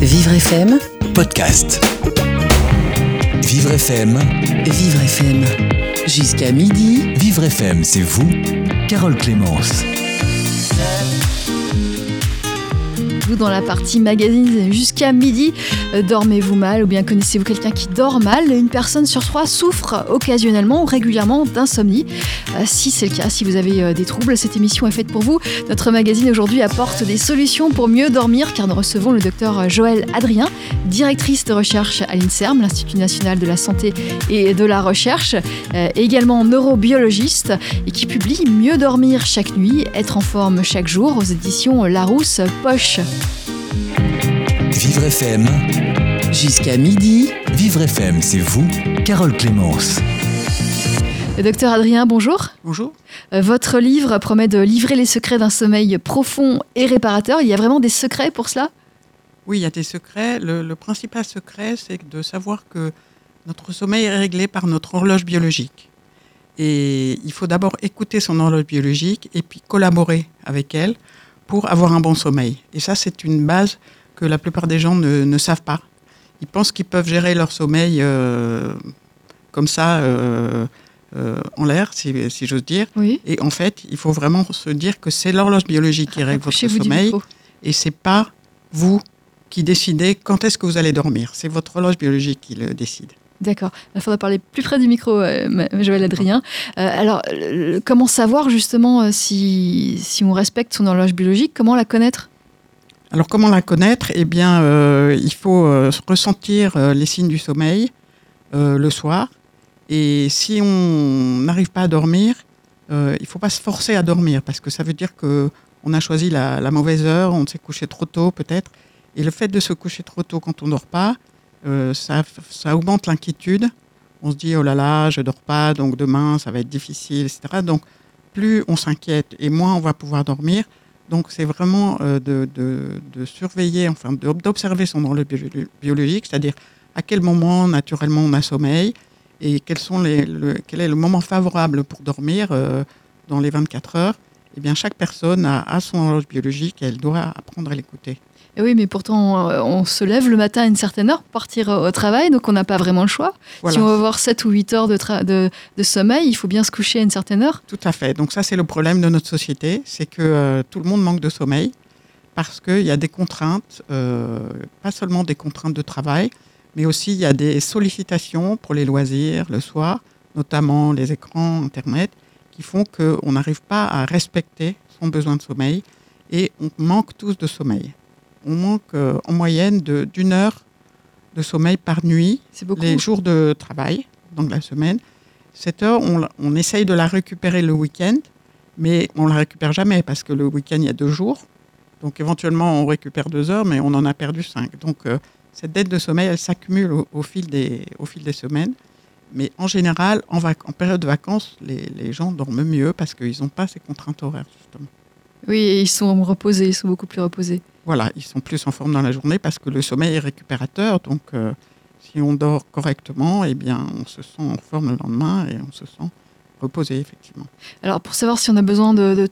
Vivre FM, podcast. Vivre FM, Vivre FM. Jusqu'à midi, Vivre FM, c'est vous, Carole Clémence. Dans la partie magazine jusqu'à midi, euh, dormez-vous mal ou bien connaissez-vous quelqu'un qui dort mal? Une personne sur trois souffre occasionnellement ou régulièrement d'insomnie. Euh, si c'est le cas, si vous avez euh, des troubles, cette émission est faite pour vous. Notre magazine aujourd'hui apporte des solutions pour mieux dormir car nous recevons le docteur Joël Adrien, directrice de recherche à l'INSERM, l'Institut national de la santé et de la recherche, également neurobiologiste et qui publie Mieux dormir chaque nuit, être en forme chaque jour aux éditions Larousse Poche. Vivre FM, jusqu'à midi, Vivre FM, c'est vous, Carole Clémence. Le docteur Adrien, bonjour. Bonjour. Euh, Votre livre promet de livrer les secrets d'un sommeil profond et réparateur. Il y a vraiment des secrets pour cela? Oui, il y a des secrets. Le, le principal secret, c'est de savoir que notre sommeil est réglé par notre horloge biologique. Et il faut d'abord écouter son horloge biologique et puis collaborer avec elle pour avoir un bon sommeil. Et ça, c'est une base que la plupart des gens ne, ne savent pas. Ils pensent qu'ils peuvent gérer leur sommeil euh, comme ça, euh, euh, en l'air, si, si j'ose dire. Oui. Et en fait, il faut vraiment se dire que c'est l'horloge biologique qui règle votre sommeil. et c'est pas vous qui décidez quand est-ce que vous allez dormir. C'est votre horloge biologique qui le décide. D'accord. Il faudra parler plus près du micro, euh, Joël Adrien. Euh, alors, comment savoir justement euh, si, si on respecte son horloge biologique? Comment la connaître? Alors comment la connaître? Eh bien, il faut ressentir les signes du sommeil le soir. Et si on n'arrive pas à dormir, il ne faut pas se forcer à dormir parce que ça veut dire que on a choisi la, la mauvaise heure, on s'est couché trop tôt peut-être. Et le fait de se coucher trop tôt quand on ne dort pas, euh, ça, augmente l'inquiétude. On se dit oh là là, je dors pas, donc demain ça va être difficile, etc. Donc plus on s'inquiète et moins on va pouvoir dormir. Donc c'est vraiment euh, de, surveiller, enfin d'observer son bio- biologique, c'est-à-dire à quel moment naturellement on a sommeil et quel est le moment favorable pour dormir euh, dans les 24 heures. Eh bien chaque personne a, a son horloge biologique et elle doit apprendre à l'écouter. Oui, mais pourtant, euh, on se lève le matin à une certaine heure pour partir au travail, donc on n'a pas vraiment le choix. Voilà. Si on veut avoir 7 ou 8 heures de, tra- de, de sommeil, il faut bien se coucher à une certaine heure. Tout à fait. Donc ça, c'est le problème de notre société, c'est que euh, tout le monde manque de sommeil parce qu'il y a des contraintes, euh, pas seulement des contraintes de travail, mais aussi il y a des sollicitations pour les loisirs le soir, notamment les écrans, Internet, qui font qu'on n'arrive pas à respecter son besoin de sommeil et on manque tous de sommeil. On manque euh, en moyenne d'une heure de sommeil par nuit les jours de travail, donc la semaine. Cette heure, on, essaye de la récupérer le week-end, mais on la récupère jamais parce que le week-end, il y a deux jours. Donc éventuellement, on récupère deux heures, mais on en a perdu cinq. Donc euh, cette dette de sommeil, elle s'accumule au, au fil des, au fil des semaines. Mais en général, en, en période de vacances, les, les gens dorment mieux parce qu'ils n'ont pas ces contraintes horaires, justement. Oui, et ils sont reposés, ils sont beaucoup plus reposés. Voilà, ils sont plus en forme dans la journée parce que le sommeil est récupérateur. Donc, euh, si on dort correctement, eh bien, on se sent en forme le lendemain et on se sent reposé, effectivement. Alors, pour savoir si on a besoin de, de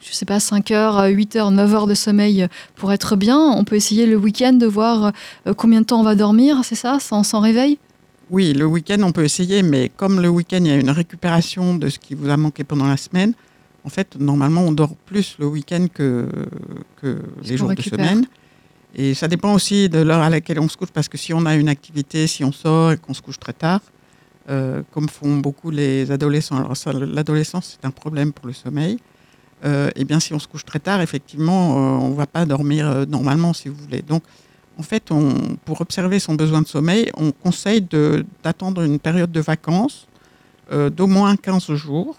je sais pas, 5 heures, 8 heures, 9 heures de sommeil pour être bien, on peut essayer le week-end de voir euh, combien de temps on va dormir, c'est ça, sans, sans réveil? Oui, le week-end, on peut essayer, mais comme le week-end, il y a une récupération de ce qui vous a manqué pendant la semaine, en fait, normalement, on dort plus le week-end que, les jours de semaine. Et ça dépend aussi de l'heure à laquelle on se couche, parce que si on a une activité, si on sort et qu'on se couche très tard, euh, comme font beaucoup les adolescents, alors l'adolescence, c'est un problème pour le sommeil, euh, eh bien, si on se couche très tard, effectivement, euh, on ne va pas dormir normalement, si vous voulez. Donc, en fait, on, pour observer son besoin de sommeil, on conseille d'attendre une période de vacances d'au moins 15 jours.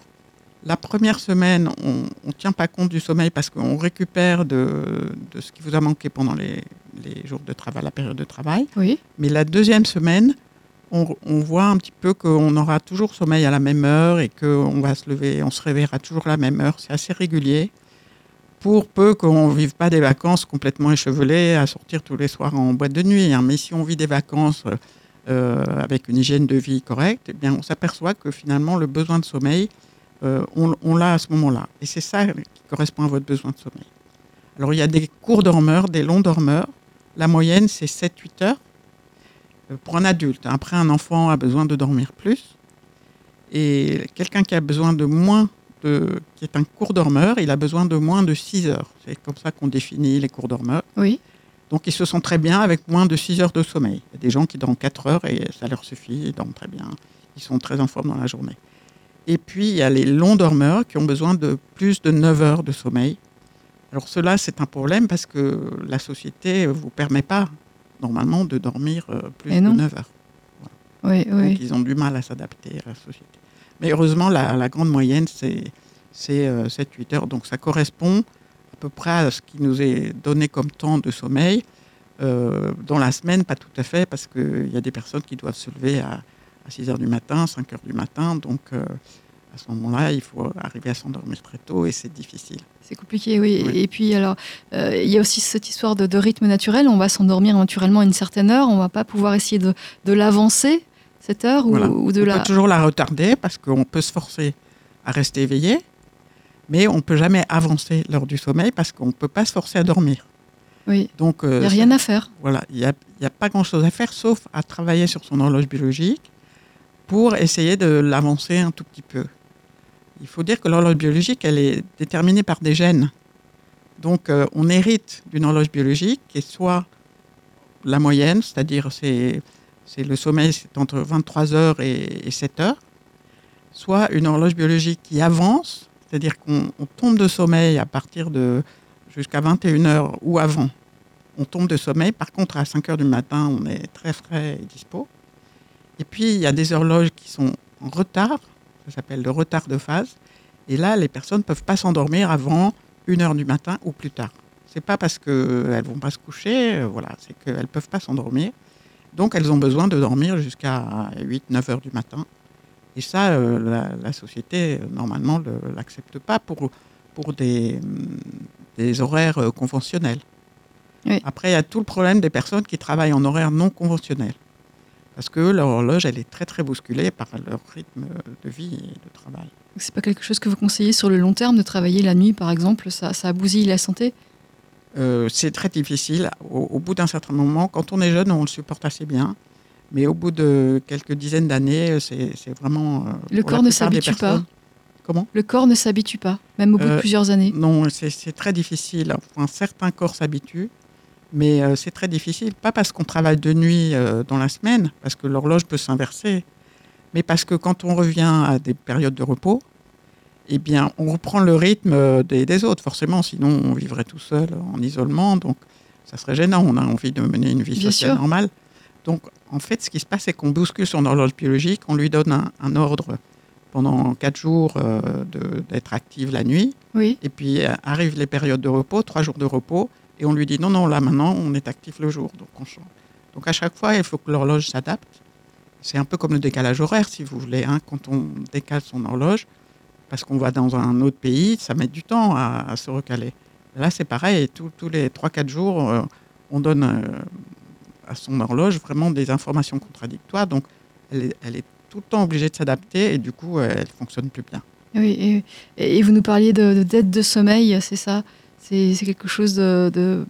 La première semaine, on ne tient pas compte du sommeil parce qu'on récupère de, de ce qui vous a manqué pendant les, les jours de travail, la période de travail. Oui. Mais la deuxième semaine, on, on voit un petit peu qu'on aura toujours sommeil à la même heure et qu'on va se lever, on se réveillera toujours à la même heure. C'est assez régulier. Pour peu qu'on ne vive pas des vacances complètement échevelées à sortir tous les soirs en boîte de nuit. hein. Mais si on vit des vacances euh, avec une hygiène de vie correcte, eh bien, on s'aperçoit que finalement, le besoin de sommeil, euh, on, on l'a à ce moment-là. Et c'est ça qui correspond à votre besoin de sommeil. Alors, il y a des courts dormeurs, des longs dormeurs. la moyenne, c'est 7-8 heures euh, pour un adulte. Après, un enfant a besoin de dormir plus. Et quelqu'un qui a besoin de moins, de, qui est un court dormeur, il a besoin de moins de 6 heures. C'est comme ça qu'on définit les courts dormeurs. Oui. Donc ils se sentent très bien avec moins de 6 heures de sommeil. Il y a des gens qui dorment 4 heures et ça leur suffit, ils dorment très bien. Ils sont très en forme dans la journée. Et puis il y a les longs dormeurs qui ont besoin de plus de 9 heures de sommeil. Alors cela, c'est un problème parce que la société ne vous permet pas normalement de dormir euh, plus de non. 9 heures. Oui, Donc oui. ils ont du mal à s'adapter à la société. Mais heureusement, la, la grande moyenne, c'est c'est, euh, 7-8 heures. Donc ça correspond à peu près à ce qui nous est donné comme temps de sommeil. Euh, dans la semaine, pas tout à fait, parce qu'il y a des personnes qui doivent se lever à, à 6 heures du matin, 5 heures du matin. Donc euh, à ce moment-là, il faut arriver à s'endormir très tôt et c'est difficile. C'est compliqué, oui. Oui. Et puis, alors, euh, il y a aussi cette histoire de, de rythme naturel. On va s'endormir naturellement à une certaine heure. On va pas pouvoir essayer de, de l'avancer, cette heure, ou, Voilà. ou de on la. peut toujours la retarder parce qu'on peut se forcer à rester éveillé, mais on ne peut jamais avancer lors du sommeil parce qu'on ne peut pas se forcer à dormir. Oui. Donc, euh, Il n'y a rien à faire. Voilà, il n'y a pas grand-chose à faire sauf à travailler sur son horloge biologique pour essayer de l'avancer un tout petit peu. Il faut dire que l'horloge biologique, elle est déterminée par des gènes. Donc, euh, on hérite d'une horloge biologique qui est soit la moyenne, c'est-à-dire c'est, le sommeil, c'est entre 23 heures et, et 7 heures, soit une horloge biologique qui avance, c'est-à-dire qu'on on tombe de sommeil à partir de jusqu'à 21 heures ou avant on tombe de sommeil. Par contre, à 5 heures du matin, on est très frais et dispo. Et puis, il y a des horloges qui sont en retard. Ça s'appelle le retard de phase. Et là, les personnes ne peuvent pas s'endormir avant 1 heure du matin ou plus tard. C'est pas parce qu'elles vont pas se coucher, euh, voilà, c'est qu'elles ne peuvent pas s'endormir. Donc, elles ont besoin de dormir jusqu'à 8-9 heures du matin. Et ça, euh, la, la société, euh, normalement, ne l'accepte pas pour, pour des, des horaires euh, conventionnels. Oui. Après, il y a tout le problème des personnes qui travaillent en horaire non conventionnel. Parce que leur horloge, elle est très très bousculée par leur rythme de vie et de travail. C'est pas quelque chose que vous conseillez sur le long terme de travailler la nuit, par exemple? Ça, ça bousille la santé? Euh, c'est très difficile. Au, au bout d'un certain moment, quand on est jeune, on le supporte assez bien. Mais au bout de quelques dizaines d'années, c'est vraiment. euh, Le corps ne s'habitue pas? Comment? Le corps ne s'habitue pas, même au bout de Euh, plusieurs années? Non, c'est c'est très difficile. Enfin, certains corps s'habituent, mais euh, c'est très difficile. Pas parce qu'on travaille de nuit euh, dans la semaine, parce que l'horloge peut s'inverser, mais parce que quand on revient à des périodes de repos, eh bien, on reprend le rythme euh, des, des autres, forcément. Sinon, on vivrait tout seul en isolement, donc ça serait gênant. On a envie de mener une vie Bien sociale sûr. normale. Donc, en fait, ce qui se passe, c'est qu'on bouscule son horloge biologique, on lui donne un, un ordre pendant quatre jours euh, d'être active la nuit. Oui. Et puis euh, arrivent les périodes de repos, trois jours de repos, et on lui dit non, non, là maintenant, on est actif le jour, donc on change. Donc à chaque fois, il faut que l'horloge s'adapte. C'est un peu comme le décalage horaire, si vous voulez. hein. Quand on décale son horloge, parce qu'on va dans un autre pays, ça met du temps à, se recaler. Là, c'est pareil, tous tous les 3-4 jours, euh, on donne euh, à son horloge vraiment des informations contradictoires. Donc, elle est, tout le temps obligée de s'adapter et du coup, elle fonctionne plus bien. Oui, et, et vous nous parliez de, de dette de sommeil, c'est ça? C'est quelque chose de,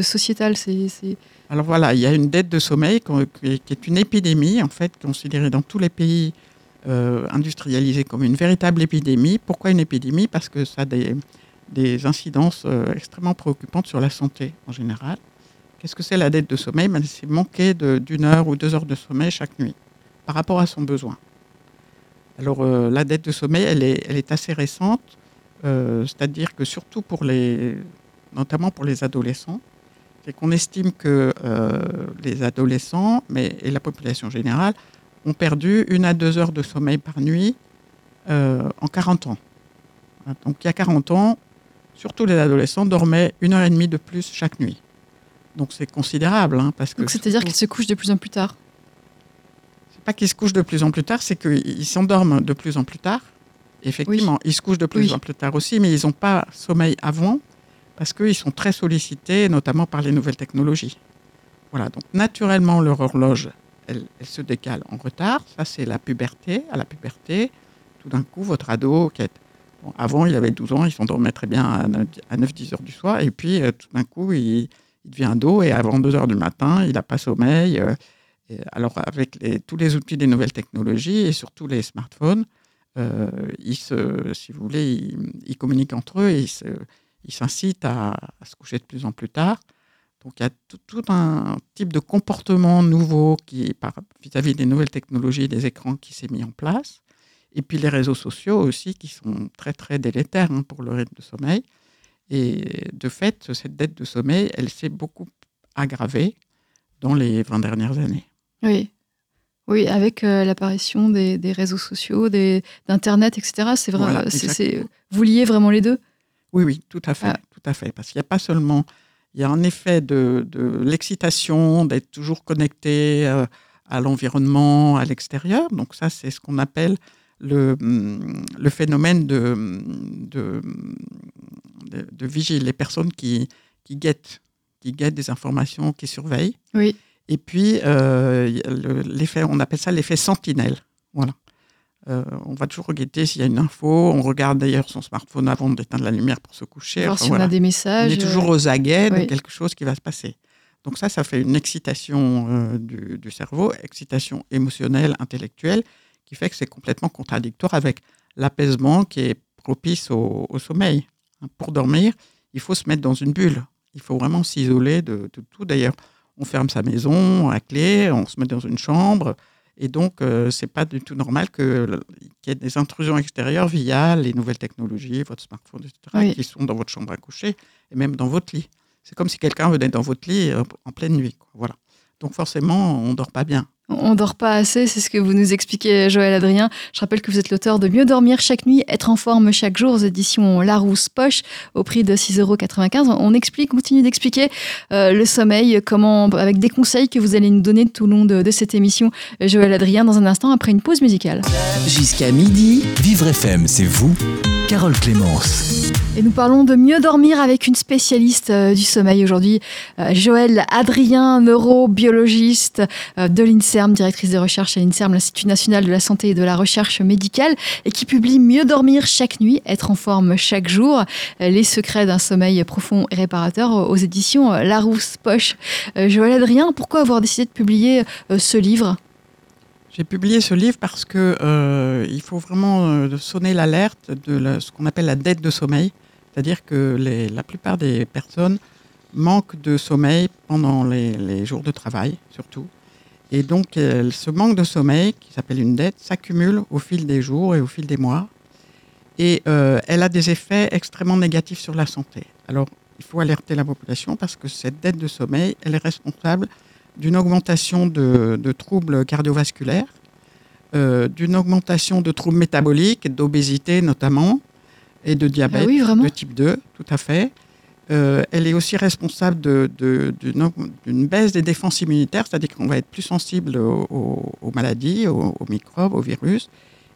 sociétal. C'est- Alors voilà, il y a une dette de sommeil qui est une épidémie, en fait, considérée dans tous les pays euh, industrialisés comme une véritable épidémie. Pourquoi une épidémie? Parce que ça a des, incidences euh, extrêmement préoccupantes sur la santé en général. Qu'est-ce que c'est la dette de sommeil? Ben, C'est manquer d'une heure ou deux heures de sommeil chaque nuit par rapport à son besoin. Alors euh, la dette de sommeil, elle est assez récente, euh, c'est-à-dire que surtout pour les, notamment pour les adolescents, c'est qu'on estime que euh, les adolescents mais, et la population générale ont perdu une à deux heures de sommeil par nuit euh, en 40 ans. Donc il y a 40 ans, surtout les adolescents dormaient une heure et demie de plus chaque nuit. Donc c'est considérable. hein, parce que Donc c'est-à-dire qu'ils se couchent de plus en plus tard? c'est pas qu'ils se couchent de plus en plus tard, c'est qu'ils s'endorment de plus en plus tard. Effectivement, ils se couchent de plus Oui. en plus tard aussi, mais ils n'ont pas sommeil avant parce qu'ils sont très sollicités, notamment par les nouvelles technologies. Voilà, donc naturellement, leur horloge, elle, elle se décale en retard. Ça, c'est la puberté. À la puberté, tout d'un coup, votre ado, qui est, bon, avant, il avait 12 ans, il s'endormait très bien à 9 à 9-10 heures du soir, et puis euh, tout d'un coup, il, il devient dos et avant 2 heures du matin, il n'a pas sommeil. euh, et alors, avec les- tous les outils des nouvelles technologies et surtout les smartphones, ils se, si vous voulez, ils, ils communiquent entre eux et ils ils s'incitent à, se coucher de plus en plus tard. Donc, il y a tout, un type de comportement nouveau vis-à-vis des nouvelles technologies et des écrans qui s'est mis en place. Et puis les réseaux sociaux aussi qui sont très, très délétères hein, pour le rythme de sommeil. Et de fait, cette dette de sommeil, elle s'est beaucoup aggravée dans les 20 dernières années. Oui. Oui, avec euh, l'apparition des, des réseaux sociaux, d'Internet, etc. C'est vrai. Voilà, c'est- vous liez vraiment les deux? Oui, oui, tout à fait, Ah. tout à fait. Parce qu'il n'y a pas seulement, il y a un effet de, de l'excitation, d'être toujours connecté euh, à l'environnement, à l'extérieur. Donc ça, c'est ce qu'on appelle le, le phénomène de, hum, de, de, de vigile, les personnes qui, qui guettent, qui guettent des informations, qui surveillent. Oui. Et puis, euh, l'effet, on appelle ça l'effet sentinelle. Voilà. Euh, on va toujours guetter s'il y a une info. On regarde d'ailleurs son smartphone avant d'éteindre la lumière pour se coucher. Voir Enfin, si on voilà. a des On messages. est toujours aux aguets oui. de quelque chose qui va se passer. Donc ça, ça fait une excitation euh, du, du cerveau, excitation émotionnelle, intellectuelle, qui fait que c'est complètement contradictoire avec l'apaisement qui est propice au, au sommeil. Hein, Pour dormir, il faut se mettre dans une bulle. Il faut vraiment s'isoler de, de tout. D'ailleurs, on ferme sa maison à clé, on se met dans une chambre. Et donc, euh, c'est pas du tout normal qu'il y ait des intrusions extérieures via les nouvelles technologies, votre smartphone, etc., Oui. qui sont dans votre chambre à coucher et même dans votre lit. C'est comme si quelqu'un venait dans votre lit euh, en pleine nuit. quoi. Voilà. Donc, forcément, on dort pas bien. On dort pas assez, c'est ce que vous nous expliquez, Joël Adrien. Je rappelle que vous êtes l'auteur de Mieux dormir chaque nuit, être en forme chaque jour aux éditions Larousse Poche au prix de 6,95 euros. On explique, continue d'expliquer euh, le sommeil, comment, avec des conseils que vous allez nous donner tout le long de, de cette émission, Joël Adrien, dans un instant après une pause musicale. Jusqu'à midi, Vivre FM, c'est vous, Carole Clémence. Et nous parlons de mieux dormir avec une spécialiste euh, du sommeil aujourd'hui, euh, Joël Adrien, neurobiologiste euh, de l'INSERM, directrice de recherche à l'INSERM, l'Institut national de la santé et de la recherche médicale, et qui publie Mieux dormir chaque nuit, être en forme chaque jour, euh, les secrets d'un sommeil profond et réparateur aux éditions Larousse Poche. Joël Adrien, pourquoi avoir décidé de publier ce livre? J'ai publié ce livre parce que euh, il faut vraiment euh, sonner l'alerte de ce qu'on appelle la dette de sommeil, c'est-à-dire que la plupart des personnes manquent de sommeil pendant les, jours de travail, surtout. Et donc, ce manque de sommeil, qui s'appelle une dette, s'accumule au fil des jours et au fil des mois. Et euh, elle a des effets extrêmement négatifs sur la santé. Alors, il faut alerter la population parce que cette dette de sommeil, elle est responsable d'une augmentation de, de troubles cardiovasculaires, euh, d'une augmentation de troubles métaboliques, d'obésité notamment, et de diabète Ah oui, de type 2, tout à fait. Euh, elle est aussi responsable d'une baisse des défenses immunitaires, c'est-à-dire qu'on va être plus sensible aux, aux- aux maladies, aux, aux microbes, aux virus.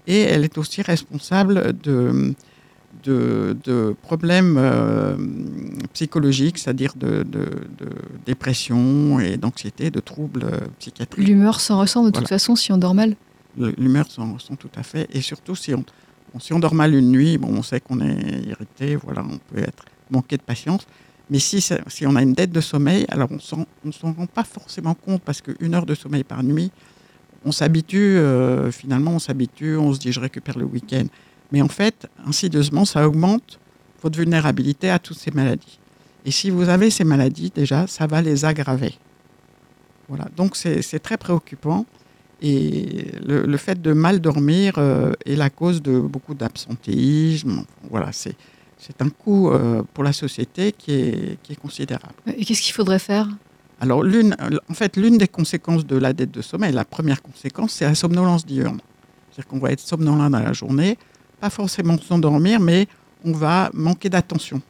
Et elle est aussi responsable de, de, de problèmes euh, psychologiques, c'est-à-dire de, de- de dépression et d'anxiété, de troubles euh, psychiatriques. L'humeur s'en ressent de toute façon si on dort mal. L'humeur s'en ressent tout à fait. Et surtout, si on, bon, si on dort mal une nuit, bon, on sait qu'on est irrité, voilà, on peut être manqué de patience. Mais si, si on a une dette de sommeil, alors on ne s'en rend pas forcément compte parce qu'une heure de sommeil par nuit, on s'habitue, euh, finalement, on s'habitue, on se dit je récupère le week-end. Mais en fait, insidieusement, ça augmente votre vulnérabilité à toutes ces maladies. Et si vous avez ces maladies, déjà, ça va les aggraver. Voilà, donc c'est très préoccupant. Et le, le fait de mal dormir euh, est la cause de beaucoup d'absentéisme. Voilà, c'est c'est un coût euh, pour la société qui est, qui est considérable. Et qu'est-ce qu'il faudrait faire? Alors, l'une, en fait, l'une des conséquences de la dette de sommeil, la première conséquence, c'est la somnolence diurne. C'est-à-dire qu'on va être somnolent dans la journée, pas forcément s'endormir, mais on va manquer d'attention.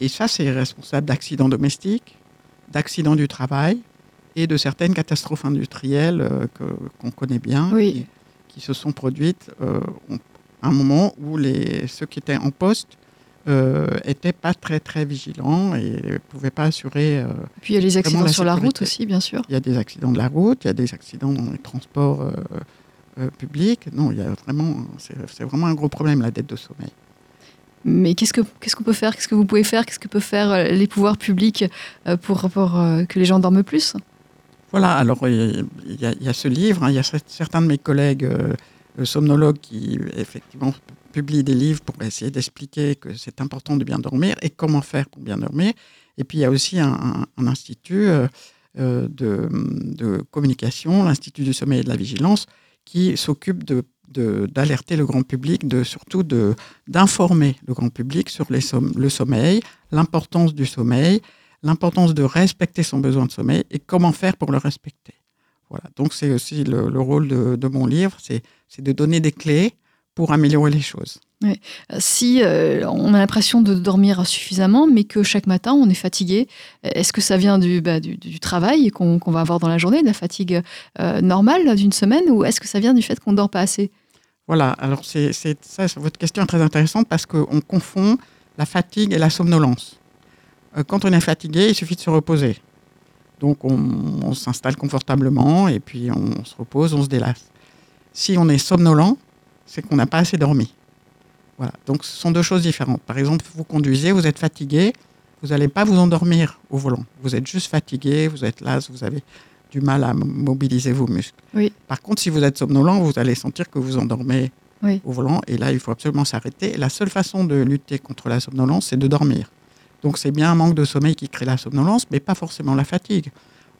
Et ça, c'est responsable d'accidents domestiques, d'accidents du travail et de certaines catastrophes industrielles euh, qu'on connaît bien, Oui. qui, qui se sont produites euh, à un moment où les, ceux qui étaient en poste n'étaient pas très très vigilants et ne pouvaient pas assurer euh, Puis il y a les accidents la sur la route aussi, bien sûr. il y a des accidents de la route, il y a des accidents dans les transports euh, euh, publics. Non, il y a vraiment, c'est vraiment un gros problème la dette de sommeil. Mais qu'est-ce qu'on peut faire? Qu'est-ce que vous pouvez faire? Qu'est-ce que peuvent faire euh, les pouvoirs publics euh, pour, pour euh, que les gens dorment plus? Voilà, alors il y, a, il y, a ce livre, hein, il y a certains de mes collègues somnologues qui effectivement publient des livres pour essayer d'expliquer que c'est important de bien dormir et comment faire pour bien dormir. Et puis il y a aussi un, un institut de, de, communication, l'Institut du sommeil et de la vigilance, qui s'occupe d'alerter le grand public, surtout d'informer le grand public sur le sommeil, l'importance du sommeil, l'importance de respecter son besoin de sommeil et comment faire pour le respecter. Voilà. Donc c'est aussi le, le, rôle de mon livre, c'est de donner des clés pour améliorer les choses. Oui. Si euh, on a l'impression de dormir suffisamment, mais que chaque matin on est fatigué, est-ce que ça vient du, bah, travail qu'on va avoir dans la journée, de la fatigue euh, normale d'une semaine, ou est-ce que ça vient du fait qu'on ne dort pas assez? Voilà, alors c'est ça, votre question est très intéressante parce qu'on confond la fatigue et la somnolence. Euh, quand on est fatigué, il suffit de se reposer. Donc on, on s'installe confortablement et puis on se repose, on se délasse. Si on est somnolent, c'est qu'on n'a pas assez dormi. Voilà. Donc ce sont deux choses différentes. Par exemple, vous conduisez, vous êtes fatigué, vous n'allez pas vous endormir au volant. Vous êtes juste fatigué, vous êtes las, vous avez du mal à mobiliser vos muscles. Oui. Par contre, si vous êtes somnolent, vous allez sentir que vous endormez oui. au volant. Et là, il faut absolument s'arrêter. La seule façon de lutter contre la somnolence, c'est de dormir. Donc c'est bien un manque de sommeil qui crée la somnolence, mais pas forcément la fatigue.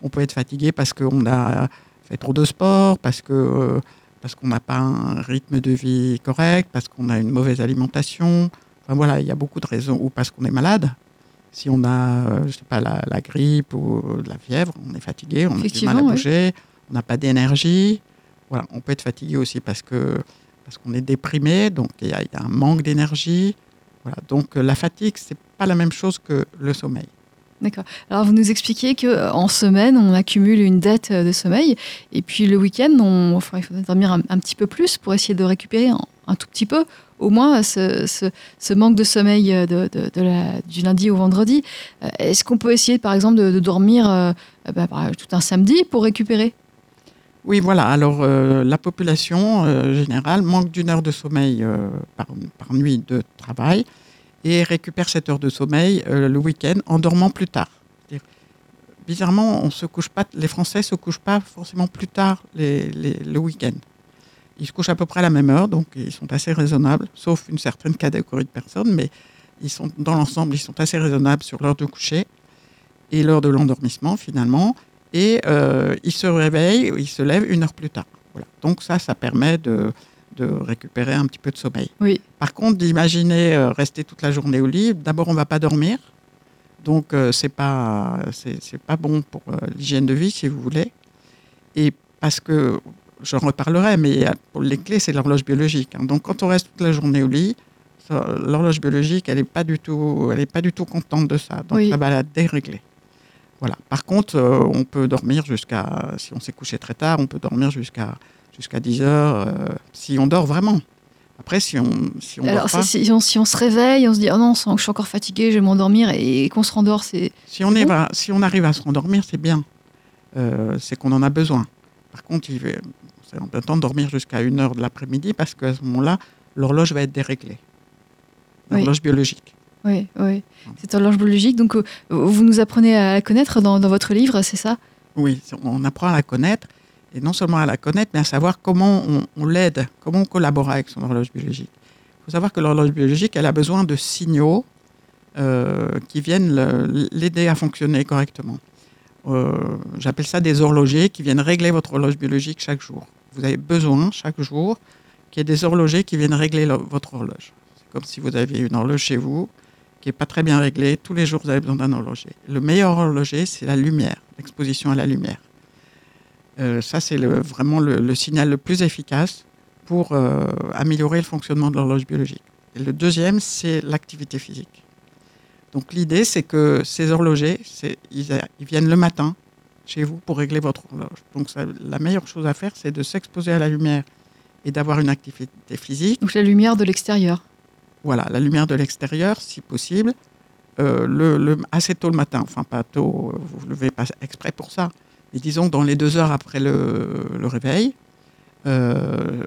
On peut être fatigué parce qu'on a fait trop de sport, parce que... Euh, parce qu'on n'a pas un rythme de vie correct, parce qu'on a une mauvaise alimentation. Enfin voilà, il y a beaucoup de raisons. Ou parce qu'on est malade. Si on a, euh, je sais pas, la, la, grippe ou de la fièvre, on est fatigué, on a du mal à bouger, ouais. on n'a pas d'énergie. Voilà, on peut être fatigué aussi parce que parce qu'on est déprimé, donc il y, y, a un manque d'énergie. Voilà, donc la fatigue, c'est pas la même chose que le sommeil. D'accord. Alors vous nous expliquiez qu'en semaine, on accumule une dette de sommeil, et puis le week-end, on, enfin, il faut dormir un, petit peu plus pour essayer de récupérer un, tout petit peu, au moins ce, ce, manque de sommeil du lundi au vendredi. Est-ce qu'on peut essayer, par exemple, de, dormir euh, bah, tout un samedi pour récupérer? Oui, voilà. Alors, euh, la population euh, générale manque d'une heure de sommeil euh, par, nuit de travail et récupère cette heure de sommeil euh, le week-end en dormant plus tard. Bizarrement, on se couche pas, les Français se couchent pas forcément plus tard le week-end. Ils se couchent à peu près à la même heure, donc ils sont assez raisonnables, sauf une certaine catégorie de personnes, mais ils sont, dans l'ensemble, ils sont assez raisonnables sur l'heure de coucher et l'heure de l'endormissement finalement, et euh, ils se réveillent, ils se lèvent une heure plus tard. Voilà. Donc ça, ça permet de, de récupérer un petit peu de sommeil. Oui. Par contre, d'imaginer euh, rester toute la journée au lit, d'abord on va pas dormir, donc euh, c'est pas c'est pas bon pour euh, l'hygiène de vie si vous voulez, et parce que j'en reparlerai, mais pour les clés c'est l'horloge biologique. Hein. Donc quand on reste toute la journée au lit, l'horloge biologique elle est pas du tout elle est pas du tout contente de ça, donc oui. ça va la dérégler. Voilà. Par contre, euh, on peut dormir jusqu'à si on s'est couché très tard, on peut dormir jusqu'à jusqu'à 10 heures, euh, si on dort vraiment. Après, si on, si on Alors, dort pas, si, on, si on se réveille, on se dit oh non, je suis encore fatigué, je vais m'endormir, et qu'on se rendort, c'est. Si on, est, bon si on arrive à se rendormir, c'est bien. Euh, c'est qu'on en a besoin. Par contre, il c'est en temps de dormir jusqu'à 1 heure de l'après-midi parce qu'à ce moment-là, l'horloge va être déréglée. L'horloge oui. biologique. Oui, oui. C'est horloge biologique. Donc, euh, vous nous apprenez à la connaître dans, dans votre livre, c'est ça? Oui, on apprend à la connaître et non seulement à la connaître, mais à savoir comment on, l'aide, comment on collabore avec son horloge biologique. Il faut savoir que l'horloge biologique, elle a besoin de signaux euh, qui viennent l'aider à fonctionner correctement. Euh, J'appelle ça des horlogers qui viennent régler votre horloge biologique chaque jour. Vous avez besoin chaque jour qu'il y ait des horlogers qui viennent régler le, votre horloge. C'est comme si vous aviez une horloge chez vous qui n'est pas très bien réglée. Tous les jours, vous avez besoin d'un horloger. Le meilleur horloger, c'est la lumière, l'exposition à la lumière. Euh, ça, c'est vraiment le, le, signal le plus efficace pour euh, améliorer le fonctionnement de l'horloge biologique. Et le deuxième, c'est l'activité physique. Donc l'idée, c'est que ces horlogers, ils, ils, viennent le matin chez vous pour régler votre horloge. Donc ça, la meilleure chose à faire, c'est de s'exposer à la lumière et d'avoir une activité physique. Donc la lumière de l'extérieur. Voilà, la lumière de l'extérieur, si possible. Euh, le, le, assez tôt le matin, enfin pas tôt, vous ne levez pas exprès pour ça, et disons dans les deux heures après le, le réveil, euh,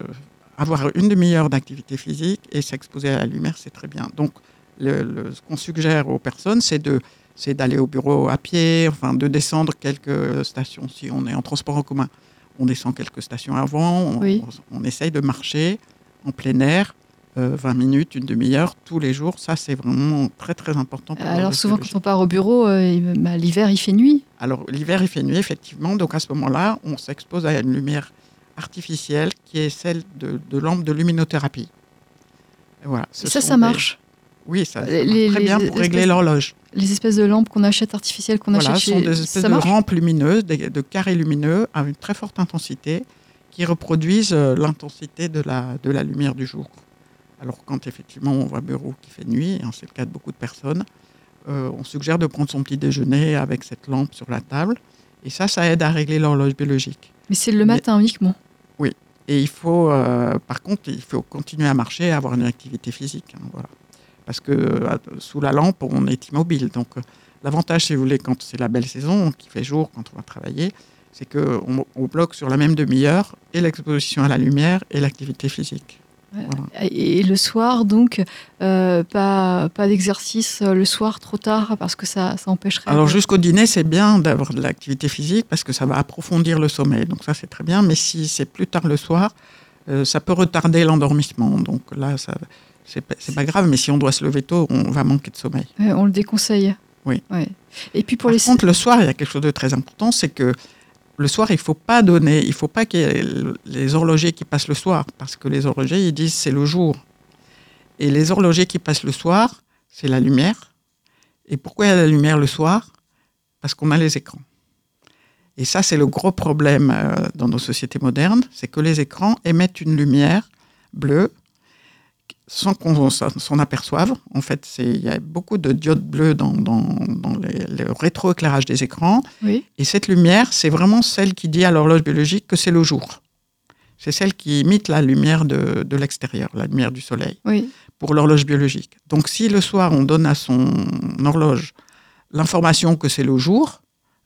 avoir une demi-heure d'activité physique et s'exposer à la lumière, c'est très bien. Donc, le, le- ce qu'on suggère aux personnes, c'est de c'est d'aller au bureau à pied, enfin de descendre quelques stations. Si on est en transport en commun, on descend quelques stations avant, on, Oui. on, on essaye de marcher en plein air, euh, 20 minutes, une demi-heure, tous les jours. Ça, c'est vraiment très très important. Pour Alors souvent quand on part au bureau, euh, bah, l'hiver il fait nuit. Alors, l'hiver, il fait nuit, effectivement. Donc, à ce moment-là, on s'expose à une lumière artificielle qui est celle de, de lampes de luminothérapie. Et voilà. Ça, ça des- marche. Oui, ça, ça Les- marche les- très bien pour régler l'horloge. Les espèces de lampes qu'on achète artificielles, qu'on Voilà, achète ce sont chez... des espèces ça de marche rampes lumineuses, des- de carrés lumineux à une très forte intensité qui reproduisent euh, l'intensité de la, de la lumière du jour. Alors quand effectivement on au bureau qui fait nuit, hein, c'est le cas de beaucoup de personnes, euh, on suggère de prendre son petit déjeuner avec cette lampe sur la table. Et ça, ça aide à régler l'horloge biologique. Mais c'est le Mais- matin uniquement. Et il faut, euh, par contre, il faut continuer à marcher et avoir une activité physique. hein, voilà. Parce que euh, sous la lampe, on est immobile. Donc, l'avantage, si vous voulez, quand c'est la belle saison, qu'il fait jour, quand on va travailler, c'est qu'on on bloque sur la même demi-heure et l'exposition à la lumière et l'activité physique. Voilà. Et le soir, donc, euh, pas, pas d'exercice euh, le soir trop tard parce que ça, ça empêcherait. Alors, de- jusqu'au dîner, c'est bien d'avoir de l'activité physique parce que ça va approfondir le sommeil. Donc, ça, c'est très bien. Mais si c'est plus tard le soir, euh, ça peut retarder l'endormissement. Donc, là, ça. C'est pas, c'est pas grave, mais si on doit se lever tôt, on va manquer de sommeil. On le déconseille. Oui. Ouais. Et puis pour Par les. contre, le soir, il y a quelque chose de très important, c'est que le soir, il ne faut pas donner, il faut pas qu'il y ait les horlogers qui passent le soir, parce que les horlogers, ils disent c'est le jour. Et les horlogers qui passent le soir, c'est la lumière. Et pourquoi il y a la lumière le soir? Parce qu'on a les écrans. Et ça, c'est le gros problème euh, dans nos sociétés modernes, c'est que les écrans émettent une lumière bleue sans qu'on s'en aperçoive. En fait, il y a beaucoup de diodes bleues dans, dans, dans les- le rétroéclairage des écrans. Oui. Et cette lumière, c'est vraiment celle qui dit à l'horloge biologique que c'est le jour. C'est celle qui imite la lumière de, de l'extérieur, la lumière du soleil, Oui. pour l'horloge biologique. Donc si le soir, on donne à son horloge l'information que c'est le jour,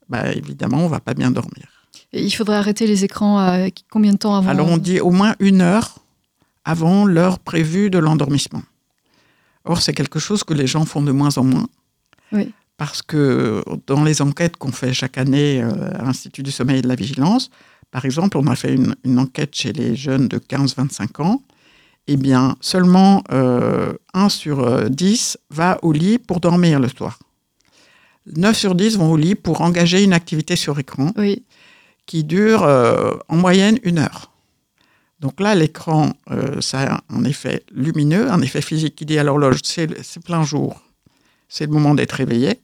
bah, évidemment, on va pas bien dormir. Et il faudrait arrêter les écrans à combien de temps avant? Alors on dit au moins une heure avant l'heure prévue de l'endormissement. Or, c'est quelque chose que les gens font de moins en moins. Oui. Parce que dans les enquêtes qu'on fait chaque année euh, à l'Institut du sommeil et de la vigilance, par exemple, on a fait une, une enquête chez les jeunes de 15-25 ans. Eh bien, seulement euh, 1 sur euh, 10 va au lit pour dormir le soir. 9 sur 10 vont au lit pour engager une activité sur écran Oui. qui dure euh, en moyenne une heure. Donc là, l'écran, euh, ça a un effet lumineux, un effet physique qui dit à l'horloge, c'est plein jour, c'est le moment d'être réveillé.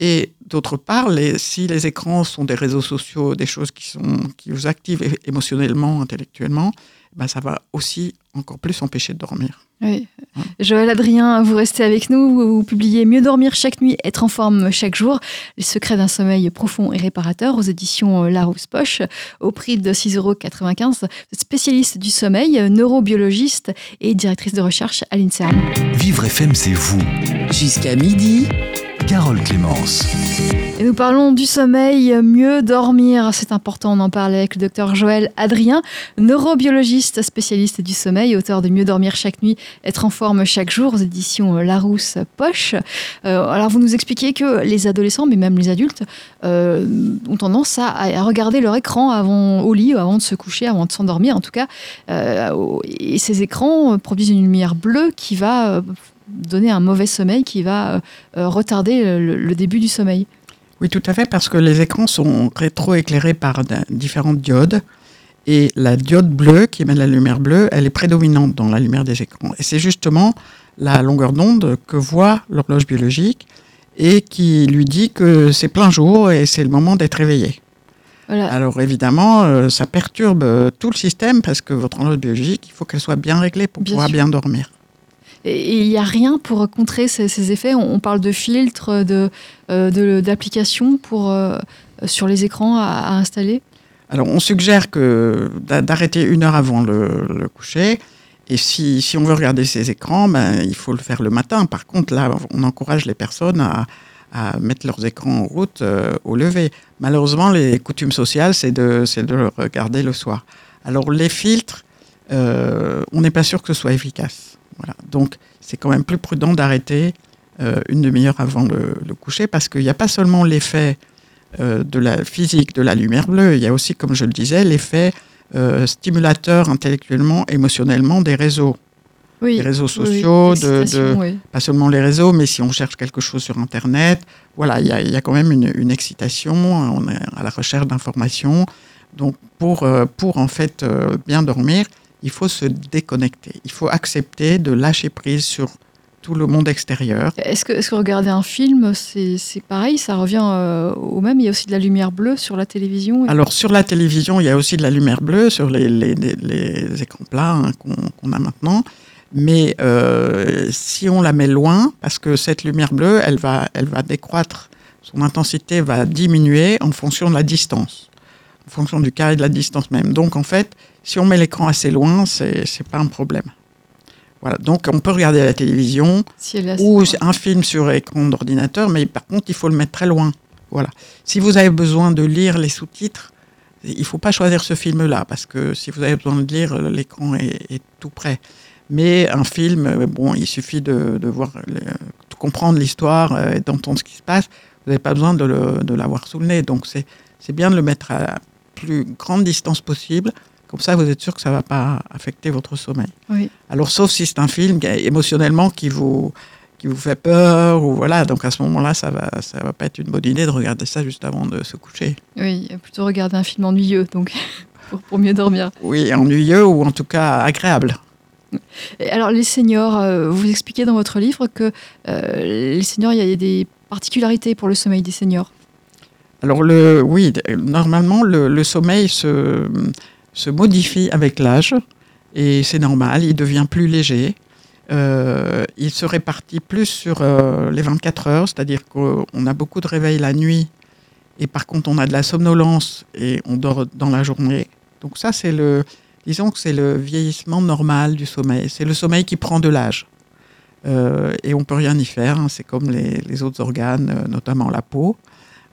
Et d'autre part, si les écrans sont des réseaux sociaux, des choses qui, sont, qui vous activent émotionnellement, intellectuellement, ben ça va aussi encore plus empêcher de dormir. Oui. Joël Adrien, vous restez avec nous. Vous publiez Mieux dormir chaque nuit, être en forme chaque jour. Les secrets d'un sommeil profond et réparateur aux éditions euh, Larousse Poche, au prix de 6,95 euros. Vous êtes spécialiste du sommeil, neurobiologiste et directrice de recherche à l'INSERM. Vivre FM, c'est vous. Jusqu'à midi, Carole Clémence. Et nous parlons du sommeil, mieux dormir. C'est important, on en parle avec le docteur Joël Adrien, neurobiologiste spécialiste du sommeil, auteur de Mieux dormir chaque nuit, être en forme chaque jour aux éditions Larousse Poche. Euh, alors vous nous expliquez que les adolescents, mais même les adultes, euh, ont tendance à, regarder leur écran avant au lit, avant de se coucher, avant de s'endormir en tout cas. Euh, et ces écrans produisent une lumière bleue qui va donner un mauvais sommeil, qui va euh, euh, retarder le- le début du sommeil. Oui, tout à fait, parce que les écrans sont rétroéclairés par différentes diodes. Et la diode bleue, qui émet la lumière bleue, elle est prédominante dans la lumière des écrans. Et c'est justement la longueur d'onde que voit l'horloge biologique et qui lui dit que c'est plein jour et c'est le moment d'être réveillé. Voilà. Alors évidemment, euh, ça perturbe tout le système parce que votre horloge biologique, il faut qu'elle soit bien réglée pour Bien pouvoir sûr. bien dormir. Et il n'y a rien pour contrer ces, effets. On, parle de filtres, de, euh, de- d'applications pour euh, sur les écrans à, installer. Alors, on suggère d'arrêter une heure avant le, coucher. Et si, on veut regarder ces écrans, ben, il faut le faire le matin. Par contre, là, on encourage les personnes à, mettre leurs écrans en route euh, au lever. Malheureusement, les coutumes sociales, c'est de, de le regarder le soir. Alors, les filtres, on n'est pas sûr que ce soit efficace. Voilà. Donc, c'est quand même plus prudent d'arrêter euh, une demi-heure avant le, le coucher parce qu'il n'y a pas seulement l'effet euh, de la physique de la lumière bleue, il y a aussi, comme je le disais, l'effet euh, stimulateur intellectuellement, émotionnellement des réseaux. Oui. Les réseaux oui, sociaux, de, l'excitation, de- oui. pas seulement les réseaux, mais si on cherche quelque chose sur Internet, voilà, il y a, il y a quand même une, une excitation, on est à la recherche d'informations. Donc, pour, pour en fait bien dormir, il faut se déconnecter. Il faut accepter de lâcher prise sur tout le monde extérieur. Est-ce que, est-ce que regarder un film, c'est pareil? Ça revient euh, au même Il y a aussi de la lumière bleue sur la télévision Alors, sur la télévision, il y a aussi de la lumière bleue sur les, les- les- les écrans plats hein, qu'on qu'on a maintenant. Mais euh, si on la met loin, parce que cette lumière bleue, elle va, elle va décroître, son intensité va diminuer en fonction de la distance, en fonction du carré de la distance même. Donc, en fait, si on met l'écran assez loin, c'est c'est pas un problème. Voilà. Donc, on peut regarder la télévision, Si ou un film sur écran d'ordinateur, mais par contre, il faut le mettre très loin. Voilà. Si vous avez besoin de lire les sous-titres, il ne faut pas choisir ce film-là, parce que si vous avez besoin de lire, l'écran est, est tout près. Mais un film, bon, il suffit de, de voir, de comprendre l'histoire euh, et d'entendre ce qui se passe. Vous n'avez pas besoin de l'avoir sous le nez. Donc, c'est bien de le mettre à plus grande distance possible. Comme ça, vous êtes sûr que ça ne va pas affecter votre sommeil. Oui. Alors, sauf si c'est un film émotionnellement qui vous, qui vous fait peur, ou voilà, donc à ce moment-là, ça va, ça va pas être une bonne idée de regarder ça juste avant de se coucher. Oui, plutôt regarder un film ennuyeux, donc pour, pour mieux dormir. Oui, ennuyeux ou en tout cas agréable. Et alors, les seniors, euh, vous expliquez dans votre livre que euh, les seniors, il y a des particularités pour le sommeil des seniors. Alors, le, oui, normalement, le, sommeil se, se modifie avec l'âge, et c'est normal, il devient plus léger. Euh, il se répartit plus sur euh, les 24 heures, c'est-à-dire qu'on a beaucoup de réveils la nuit, et par contre, on a de la somnolence et on dort dans la journée. Donc, ça, c'est le, disons que c'est le vieillissement normal du sommeil. C'est le sommeil qui prend de l'âge. Euh, et on peut rien y faire. hein. C'est comme les, les autres organes, notamment la peau.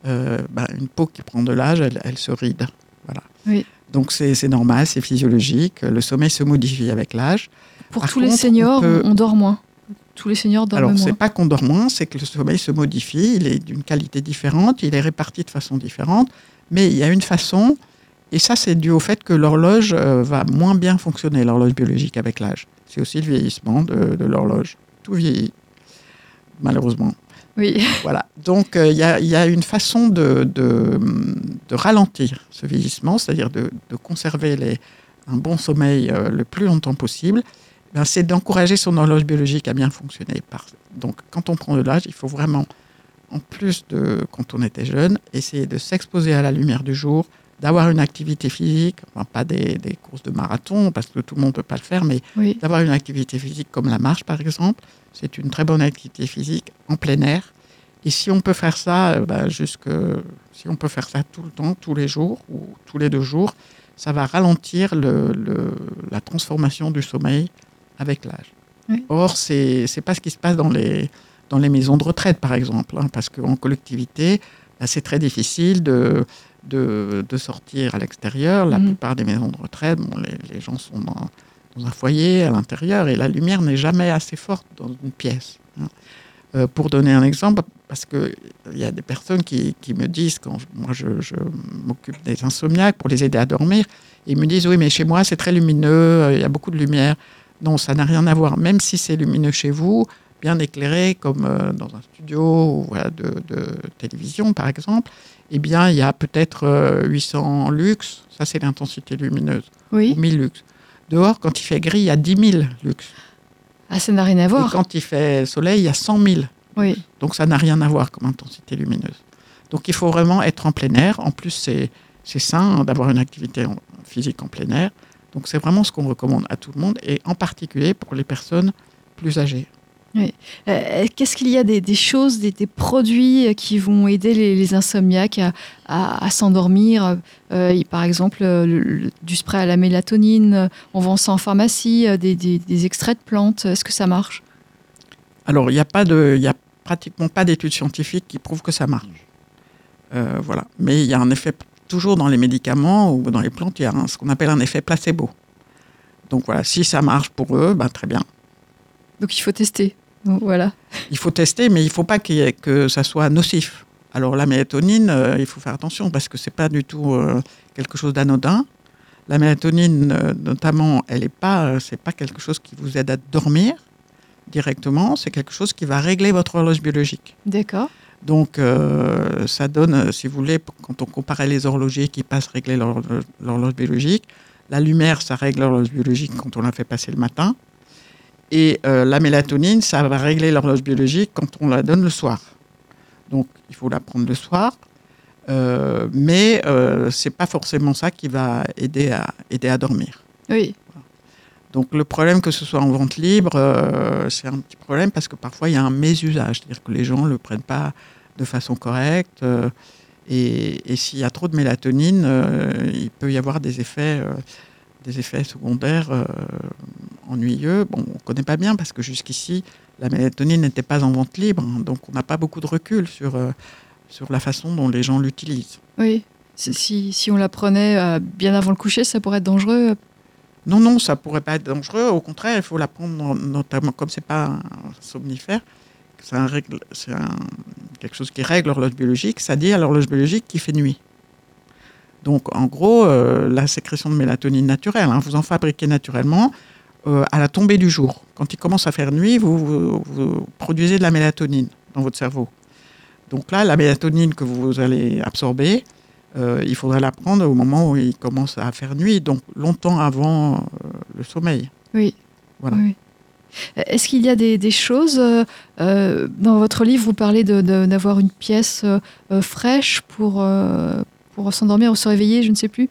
Euh, ben, une peau qui prend de l'âge, elle, elle se ride. Voilà. Oui. Donc c'est normal, c'est physiologique. Le sommeil se modifie avec l'âge. Pour Par tous les seniors, on peut- on dort moins. Tous les seniors dorment Alors c'est moins. pas qu'on dort moins, c'est que le sommeil se modifie. Il est d'une qualité différente, il est réparti de façon différente, mais il y a une façon. Et ça, c'est dû au fait que l'horloge euh, va moins bien fonctionner, l'horloge biologique avec l'âge. C'est aussi le vieillissement de, de l'horloge. Tout vieillit, malheureusement. Oui, Voilà. Donc, euh, il y, a, une façon de, ralentir ce vieillissement, c'est-à-dire de, conserver un bon sommeil euh, le plus longtemps possible. Ben, c'est d'encourager son horloge biologique à bien fonctionner. Donc, quand on prend de l'âge, il faut vraiment, en plus de quand on était jeune, essayer de s'exposer à la lumière du jour, d'avoir une activité physique, enfin, pas des, des courses de marathon, parce que tout le monde ne peut pas le faire, mais oui. d'avoir une activité physique comme la marche, par exemple. C'est une très bonne activité physique en plein air. Et si on peut faire ça, euh, bah, jusque, si on peut faire ça tout le temps, tous les jours ou tous les deux jours, ça va ralentir le, le- la transformation du sommeil avec l'âge. Oui. Or, c'est n'est pas ce qui se passe dans les, dans les maisons de retraite, par exemple, hein, parce qu'en collectivité, bah, c'est très difficile de, de, de sortir à l'extérieur. La Mhm. plupart des maisons de retraite, bon, les, les gens sont dans, dans un foyer à l'intérieur et la lumière n'est jamais assez forte dans une pièce. hein. Euh, pour donner un exemple, parce qu'il y a des personnes qui, qui me disent, quand je- moi je, je m'occupe des insomniaques pour les aider à dormir, ils me disent oui mais chez moi c'est très lumineux, euh, il y a beaucoup de lumière. Non, ça n'a rien à voir, même si c'est lumineux chez vous, bien éclairé comme euh, dans un studio ou, voilà, de, de télévision par exemple, eh bien il y a peut-être euh, 800 lux, ça c'est l'intensité lumineuse, Oui. ou 1000 lux. Dehors, quand il fait gris, il y a 10 000 lux. Ah, ça n'a rien à Et voir. quand il fait soleil, il y a 100 000. Oui. Donc ça n'a rien à voir comme intensité lumineuse. Donc il faut vraiment être en plein air. En plus, c'est c'est sain d'avoir une activité physique en plein air. Donc c'est vraiment ce qu'on recommande à tout le monde, et en particulier pour les personnes plus âgées. Euh, Qu'est-ce qu'il y a des, des choses, des, des produits euh, qui vont aider les, les insomniaques à, à- à s'endormir Euh, Par exemple, le- le- du spray à la mélatonine, on vend ça en pharmacie, des, extraits de plantes. Est-ce que ça marche? Alors il n'y a pas de, y a pratiquement pas d'études scientifiques qui prouvent que ça marche. Euh, voilà. Mais il y a un effet toujours dans les médicaments ou dans les plantes, il y a un- ce qu'on appelle un effet placebo. Donc voilà, si ça marche pour eux, ben, très bien. Donc il faut tester. Donc, voilà. Il faut tester, mais il ne faut pas ait- que ça soit nocif. Alors la mélatonine, euh, il faut faire attention parce que c'est pas du tout euh, quelque chose d'anodin. La mélatonine, euh, notamment, elle est pas, c'est pas quelque chose qui vous aide à dormir directement. C'est quelque chose qui va régler votre horloge biologique. D'accord. Donc ça donne, si vous voulez, quand on comparait les horlogers qui passent régler l'horloge l'horloge biologique, la lumière, ça règle l'horloge biologique quand on la fait passer le matin. Et euh, la mélatonine, ça va régler l'horloge biologique quand on la donne le soir. Donc il faut la prendre le soir. Euh, mais euh, c'est pas forcément ça qui va aider à, aider à dormir. Oui. Donc le problème que ce soit en vente libre, euh, c'est un petit problème parce que parfois il y a un mésusage, c'est-à-dire que les gens ne le prennent pas de façon correcte. et et s'il y a trop de mélatonine, il peut y avoir des effets, des effets secondaires euh, ennuyeux. Bon, on ne connaît pas bien parce que jusqu'ici, la mélatonine n'était pas en vente libre, hein, donc on n'a pas beaucoup de recul sur, euh, sur la façon dont les gens l'utilisent. Oui. Si, si, on la prenait euh, bien avant le coucher, ça pourrait être dangereux? Non, non, ça pourrait pas être dangereux. Au contraire, il faut la prendre, notamment comme c'est pas un somnifère, c'est quelque chose qui règle l'horloge biologique. Ça dit à l'horloge biologique qu'il fait nuit. Donc, en gros, euh, la sécrétion de mélatonine naturelle, hein, vous en fabriquez naturellement euh, à la tombée du jour. Quand il commence à faire nuit, vous, vous- vous produisez de la mélatonine dans votre cerveau. Donc là, la mélatonine que vous allez absorber, euh, il faudra la prendre au moment où il commence à faire nuit, donc longtemps avant le sommeil. Oui. Voilà. Oui. Est-ce qu'il y a des, des choses euh, dans votre livre Vous parlez de- de- d'avoir une pièce euh, fraîche pour euh, pour s'endormir ou se réveiller, je ne sais plus.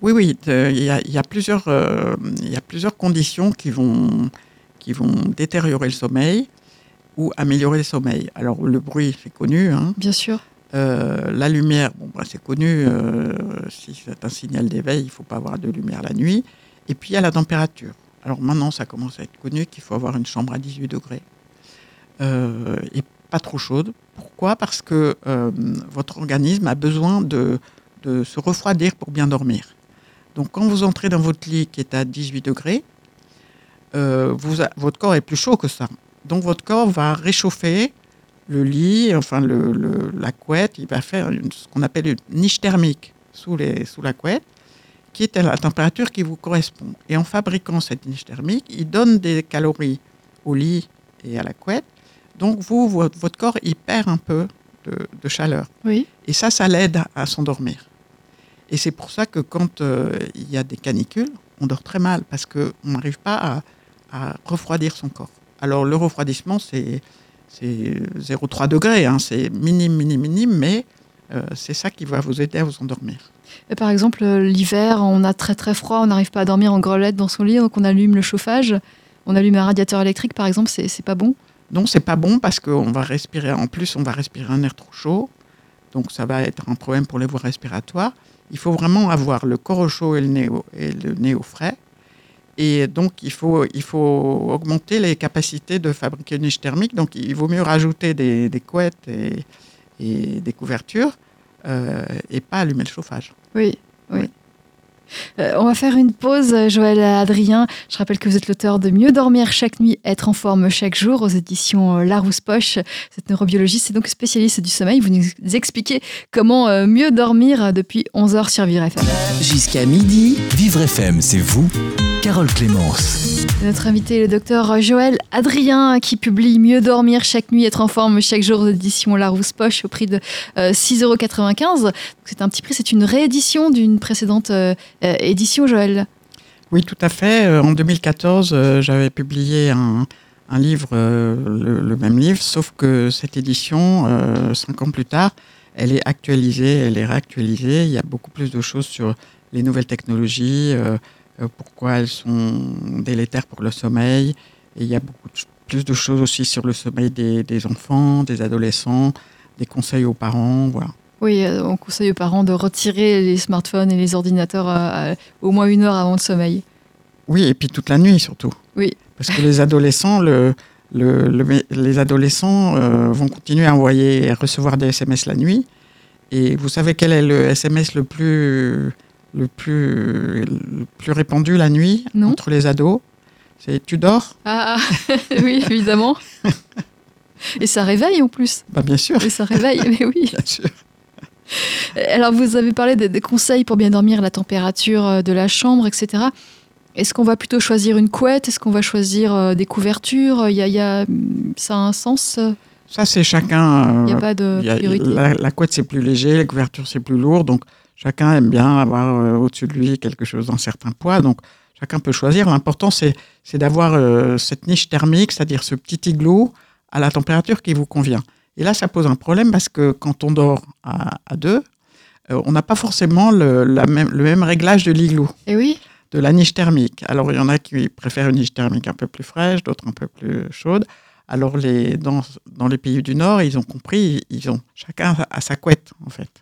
Oui, oui, euh, il y, a, il y a plusieurs, euh, il y a plusieurs conditions qui vont, qui vont détériorer le sommeil ou améliorer le sommeil. Alors, le bruit, c'est connu. hein. Bien sûr. Euh, la lumière, bon, bah, c'est connu. euh, si c'est un signal d'éveil, il ne faut pas avoir de lumière la nuit. Et puis, il y a la température. Alors maintenant, ça commence à être connu qu'il faut avoir une chambre à 18 degrés. Euh, et pas trop chaude. Pourquoi? Parce que euh, votre organisme a besoin de, se refroidir pour bien dormir. Donc quand vous entrez dans votre lit qui est à 18 degrés, euh, vous a- votre corps est plus chaud que ça. Donc votre corps va réchauffer le lit, enfin la couette, il va faire ce qu'on appelle une niche thermique sous, les, sous la couette, qui est à la température qui vous correspond. Et en fabriquant cette niche thermique, il donne des calories au lit et à la couette. Donc vous, votre, corps, il perd un peu de, de chaleur. Oui. Et ça, ça l'aide à, s'endormir. Et c'est pour ça que quand euh, il y a des canicules, on dort très mal parce qu'on n'arrive pas à, à refroidir son corps. Alors le refroidissement, c'est c'est 0,3 degrés, hein, c'est minime, minime, minime, mais euh, c'est ça qui va vous aider à vous endormir. Et par exemple, euh, l'hiver, on a très très froid, on n'arrive pas à dormir en grelette dans son lit, donc on allume le chauffage, on allume un radiateur électrique, par exemple, c'est pas bon. Donc c'est pas bon parce qu'on va respirer, en plus on va respirer un air trop chaud, donc ça va être un problème pour les voies respiratoires. Il faut vraiment avoir le corps au chaud et le nez au, et le nez au frais. Et donc il faut, il faut augmenter les capacités de fabriquer une niche thermique. Donc il vaut mieux rajouter des, des couettes et, et des couvertures euh, et pas allumer le chauffage. Oui, oui. Oui. Euh, on va faire une pause, Joël Adrien. Je rappelle que vous êtes l'auteur de Mieux dormir chaque nuit, être en forme chaque jour aux éditions euh, Larousse Poche. Cette neurobiologiste est donc spécialiste du sommeil. Vous nous expliquez comment euh, mieux dormir depuis 11 heures sur Vivre FM. Jusqu'à midi, Vivre FM, c'est vous, Carole Clémence. Notre invité est le docteur Joël Adrien qui publie Mieux dormir chaque nuit, être en forme chaque jour aux éditions Larousse Poche au prix de euh, 6,95 euros. C'est un petit prix, c'est une réédition d'une précédente euh, euh, édition, Joël. Oui, tout à fait. Euh, En 2014, euh, j'avais publié un, livre, le, même livre, sauf que cette édition, cinq ans plus tard, elle est actualisée, elle est réactualisée. Il y a beaucoup plus de choses sur les nouvelles technologies, pourquoi elles sont délétères pour le sommeil. Et il y a beaucoup plus de choses aussi sur le sommeil des, des enfants, des adolescents, des conseils aux parents, voilà. Oui, euh, on conseille aux parents de retirer les smartphones et les ordinateurs euh, au moins une heure avant le sommeil. Oui, et puis toute la nuit surtout. Oui. Parce que les adolescents, le, le- le- les adolescents euh, vont continuer à envoyer et recevoir des SMS la nuit. Et vous savez quel est le SMS le plus, le plus, le plus répandu la nuit Non. entre les ados? C'est tu dors? Ah, ah, oui, évidemment. Et ça réveille en plus. bah, Bien sûr, Et ça réveille, mais oui. bien sûr. Alors, vous avez parlé des, des conseils pour bien dormir, la température euh, de la chambre, etc. Est-ce qu'on va plutôt choisir une couette? Est-ce qu'on va choisir euh, des couvertures? Il y a, il y a- Ça a un sens? Euh, Ça, c'est chacun. Il n'y a euh, pas de a- priorité la, la couette, c'est plus léger, la couverture, c'est plus lourd. Donc, chacun aime bien avoir euh, au-dessus de lui quelque chose d'un certain poids. Donc, chacun peut choisir. L'important, c'est c'est d'avoir euh, cette niche thermique, c'est-à-dire ce petit igloo à la température qui vous convient. Et là, ça pose un problème parce que quand on dort à, à deux, euh, on n'a pas forcément le, la même, le même réglage de l'igloo Eh oui de la niche thermique. Alors, il y en a qui préfèrent une niche thermique un peu plus fraîche, d'autres un peu plus chaude. Alors, les, dans, dans les pays du Nord, ils ont compris, ils ont chacun a sa couette, en fait.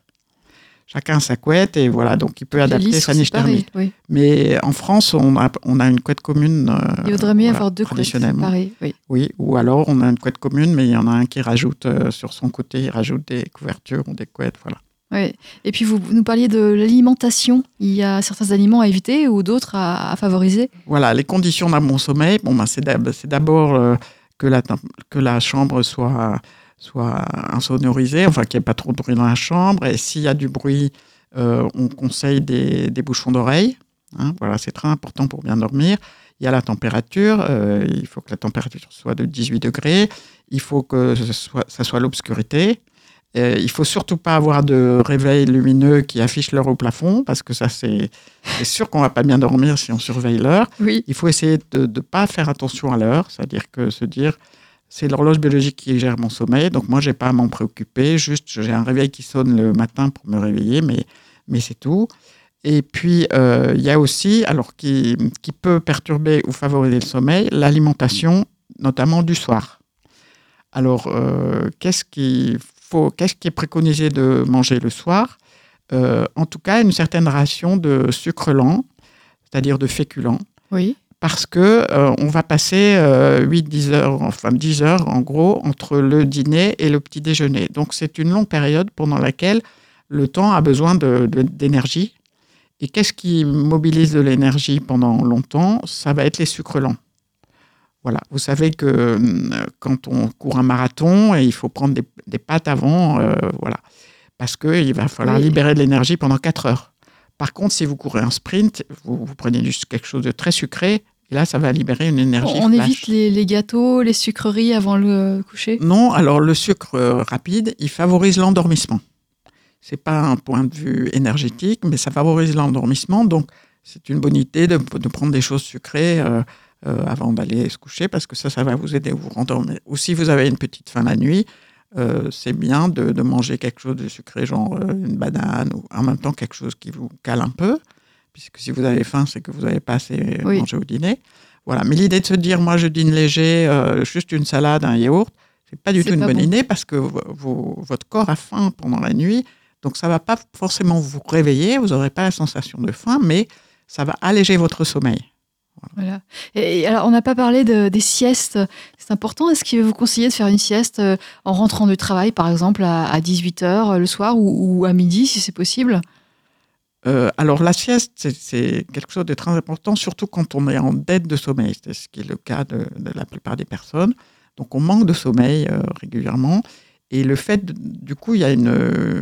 Chacun sa couette, et voilà, donc il peut adapter lits sa niche thermique. oui. Mais en France, on a, on a une couette commune. euh, Il vaudrait mieux voilà, avoir deux couettes séparées. Oui. Oui, ou alors on a une couette commune, mais il y en a un qui rajoute euh, sur son côté, il rajoute des couvertures ou des couettes, voilà. Ouais. Et puis, vous, nous parliez de l'alimentation. Il y a certains aliments à éviter ou d'autres à, à favoriser? Voilà, les conditions d'un bon sommeil, bon, ben, c'est d'ab- c'est d'abord euh, que, la, que la chambre soit, soit insonorisée, enfin qu'il n'y ait pas trop de bruit dans la chambre. Et s'il y a du bruit, euh, on conseille des, des bouchons d'oreille. hein, voilà, c'est très important pour bien dormir. Il y a la température, euh, il faut que la température soit de 18 degrés. Il faut que ce soit, ça soit l'obscurité. Euh, il faut surtout pas avoir de réveil lumineux qui affiche l'heure au plafond, parce que ça, c'est c'est sûr qu'on va pas bien dormir si on surveille l'heure. Oui. Il faut essayer de ne pas faire attention à l'heure, c'est-à-dire que se dire, c'est l'horloge biologique qui gère mon sommeil, donc moi, j'ai pas à m'en préoccuper, juste j'ai un réveil qui sonne le matin pour me réveiller, mais, mais c'est tout. Et puis, euh, il y a aussi, alors qui, qui peut perturber ou favoriser le sommeil, l'alimentation, notamment du soir. Alors, euh, qu'est-ce qu'il faut, qu'est-ce qui est préconisé de manger le soir? Euh, En tout cas, une certaine ration de sucre lent, c'est-à-dire de féculents Oui. Parce que euh, on va passer 8-10 heures, enfin 10 heures en gros, entre le dîner et le petit déjeuner. Donc c'est une longue période pendant laquelle le temps a besoin d'énergie. et qu'est-ce qui mobilise de l'énergie pendant longtemps? Ça va être les sucres lents. Voilà, vous savez que euh, quand on court un marathon, il faut prendre des, des pâtes avant, euh, voilà, parce qu'il va falloir Oui. libérer de l'énergie pendant 4 heures. Par contre, si vous courez un sprint, vous, vous prenez juste quelque chose de très sucré, et là, ça va libérer une énergie. On flash. évite les, les gâteaux, les sucreries avant le coucher? Non, alors le sucre euh, rapide, il favorise l'endormissement. C'est pas un point de vue énergétique, mais ça favorise l'endormissement. Donc, c'est une bonne idée de, de prendre des choses sucrées euh, euh, avant d'aller se coucher, parce que ça, ça va vous aider à vous rendormir. Ou si vous avez une petite faim la nuit, euh, c'est bien de, de manger quelque chose de sucré, genre une banane, ou en même temps quelque chose qui vous cale un peu, puisque si vous avez faim, c'est que vous n'avez pas assez Oui. mangé au dîner. Voilà. Mais l'idée de se dire, moi, je dîne léger, euh, juste une salade, un yaourt, c'est pas du tout une bonne bon. idée parce que vo- vo- votre corps a faim pendant la nuit. Donc, ça va pas forcément vous réveiller, vous n'aurez pas la sensation de faim, mais ça va alléger votre sommeil. Voilà. Et, alors, on n'a pas parlé de- des siestes. C'est important. Est-ce qu'il vous conseillez de faire une sieste euh, en rentrant du travail, par exemple, à, 18h le soir ou, ou à midi, si c'est possible? Euh, alors, la sieste, c'est- quelque chose de très important, surtout quand on est en dette de sommeil. C'est ce qui est le cas de, de la plupart des personnes. Donc, on manque de sommeil euh, régulièrement. Et le fait, de- du coup, il y a une,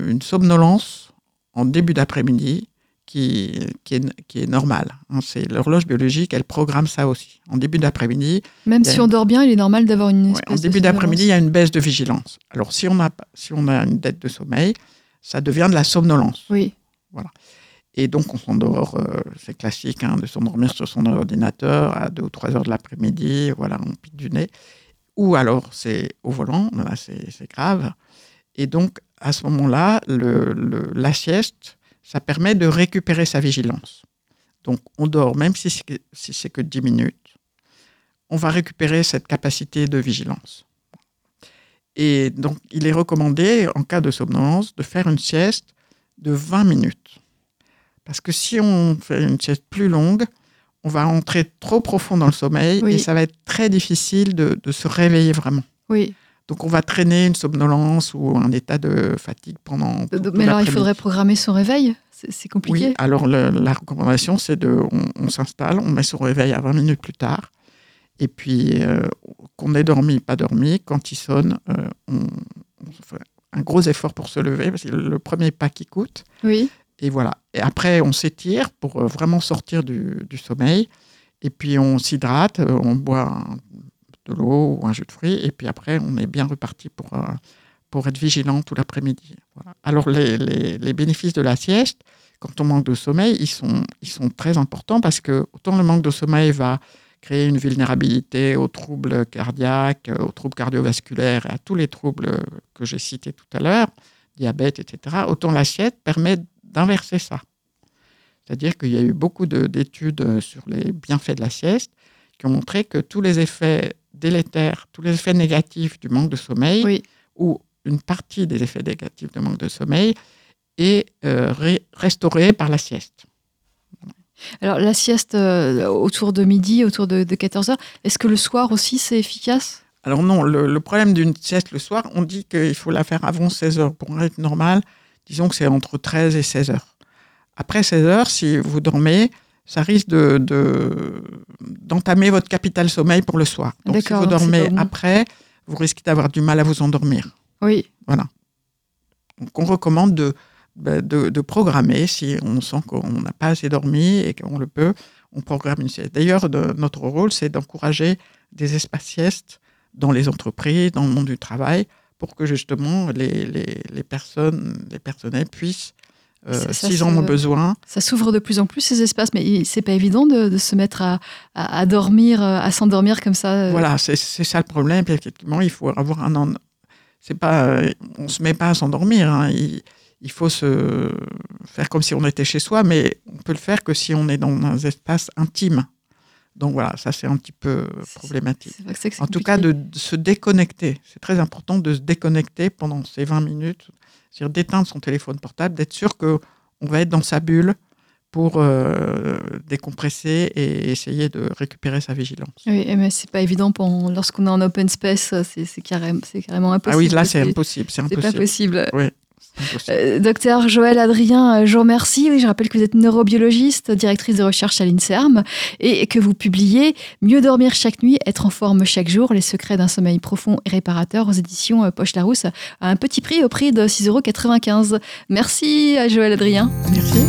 une somnolence en début d'après-midi qui, qui, est, qui est normale. hein. C'est l'horloge biologique, elle programme ça aussi. En début d'après-midi, Même si on dort bien, il est normal d'avoir une Ouais, en début d'après-midi, il y a une baisse de vigilance. Alors, si on a, si on a une dette de sommeil, ça devient de la somnolence. Oui. Et donc, on s'endort, euh, c'est classique, hein, de s'endormir sur son ordinateur à 2 ou 3 heures de l'après-midi, voilà, on pique du nez. Ou alors, c'est au volant, c'est grave. Et donc, à ce moment-là, la sieste, ça permet de récupérer sa vigilance. Donc, on dort, même si c'est si que 10 minutes, on va récupérer cette capacité de vigilance. Et donc, il est recommandé, en cas de somnolence, de faire une sieste de 20 minutes. Parce que si on fait une sieste plus longue, on va entrer trop profond dans le sommeil Oui. et ça va être très difficile de, de se réveiller vraiment. Oui. Donc on va traîner une somnolence ou un état de fatigue pendant. tout- tout Mais alors, il faudrait programmer son réveil? C'est compliqué. Oui, alors le- la recommandation, c'est de, on, on s'installe, on met son réveil à 20 minutes plus tard, et puis euh, qu'on ait dormi, pas dormi, quand il sonne, euh, on, on fait un gros effort pour se lever, parce que c'est le premier pas qui coûte, Oui. Et voilà. Et après, on s'étire pour euh, vraiment sortir du, sommeil, et puis on s'hydrate, euh, on boit de l'eau ou un jus de fruits, et puis après, on est bien reparti pour, euh, pour être vigilant tout l'après-midi. Voilà. Alors, les, les- bénéfices de la sieste, quand on manque de sommeil, ils sont, ils sont très importants parce que autant le manque de sommeil va créer une vulnérabilité aux troubles cardiaques, aux troubles cardiovasculaires à tous les troubles que j'ai cités tout à l'heure, diabète, etc., autant la sieste permet d'inverser ça. C'est-à-dire qu'il y a eu beaucoup de- d'études euh, sur les bienfaits de la sieste qui ont montré que tous les effets délétères, tous les effets négatifs du manque de sommeil, Oui. ou une partie des effets négatifs du manque de sommeil, est euh, ré- restaurée par la sieste. Alors, la sieste euh, autour de midi, autour de, 14 heures, est-ce que le soir aussi c'est efficace? Alors non, le, le problème d'une sieste le soir, on dit qu'il faut la faire avant 16 heures. Pour un rythme normal, disons que c'est entre 13 et 16 heures. Après 16 heures, si vous dormez, ça risque de- de- d'entamer votre capital sommeil pour le soir. Donc si vous dormez après, vous risquez d'avoir du mal à vous endormir. Oui. Donc on recommande de, bah, de, de programmer si on sent qu'on n'a pas assez dormi et qu'on le peut, on programme une sieste. D'ailleurs, notre rôle, c'est d'encourager des espaces siestes dans les entreprises, dans le monde du travail, pour que justement les, les, les personnes, les personnels puissent, euh, s'ils en ont besoin, Ça s'ouvre de plus en plus ces espaces, mais c'est pas évident de, de se mettre à, à- à dormir, euh, à s'endormir comme ça. euh. Voilà, c'est ça le problème. Puis effectivement, il faut avoir un. C'est pas, euh, on se met pas à s'endormir. hein. Il, il faut se faire comme si on était chez soi, mais on peut le faire que si on est dans un espace intime. Donc voilà, ça c'est un petit peu C'est- problématique. c'est c'est c'est En tout cas, de, de se déconnecter. C'est très important de se déconnecter pendant ces 20 minutes, c'est-à-dire d'éteindre son téléphone portable, d'être sûr que on va être dans sa bulle pour euh, décompresser et essayer de récupérer sa vigilance. Oui, mais c'est pas évident pour- lorsqu'on est en open space, c'est carrément, impossible. Ah oui, là c'est C'est impossible, c'est pas impossible. possible. Oui, impossible. Euh, docteur Joël Adrien, euh, je vous remercie. Oui, je rappelle que vous êtes neurobiologiste, directrice de recherche à l'INSERM et que vous publiez Mieux dormir chaque nuit, être en forme chaque jour, les secrets d'un sommeil profond et réparateur aux éditions euh, Poche Larousse à un petit prix au prix de 6,95 euros. Merci à Joël Adrien. Merci.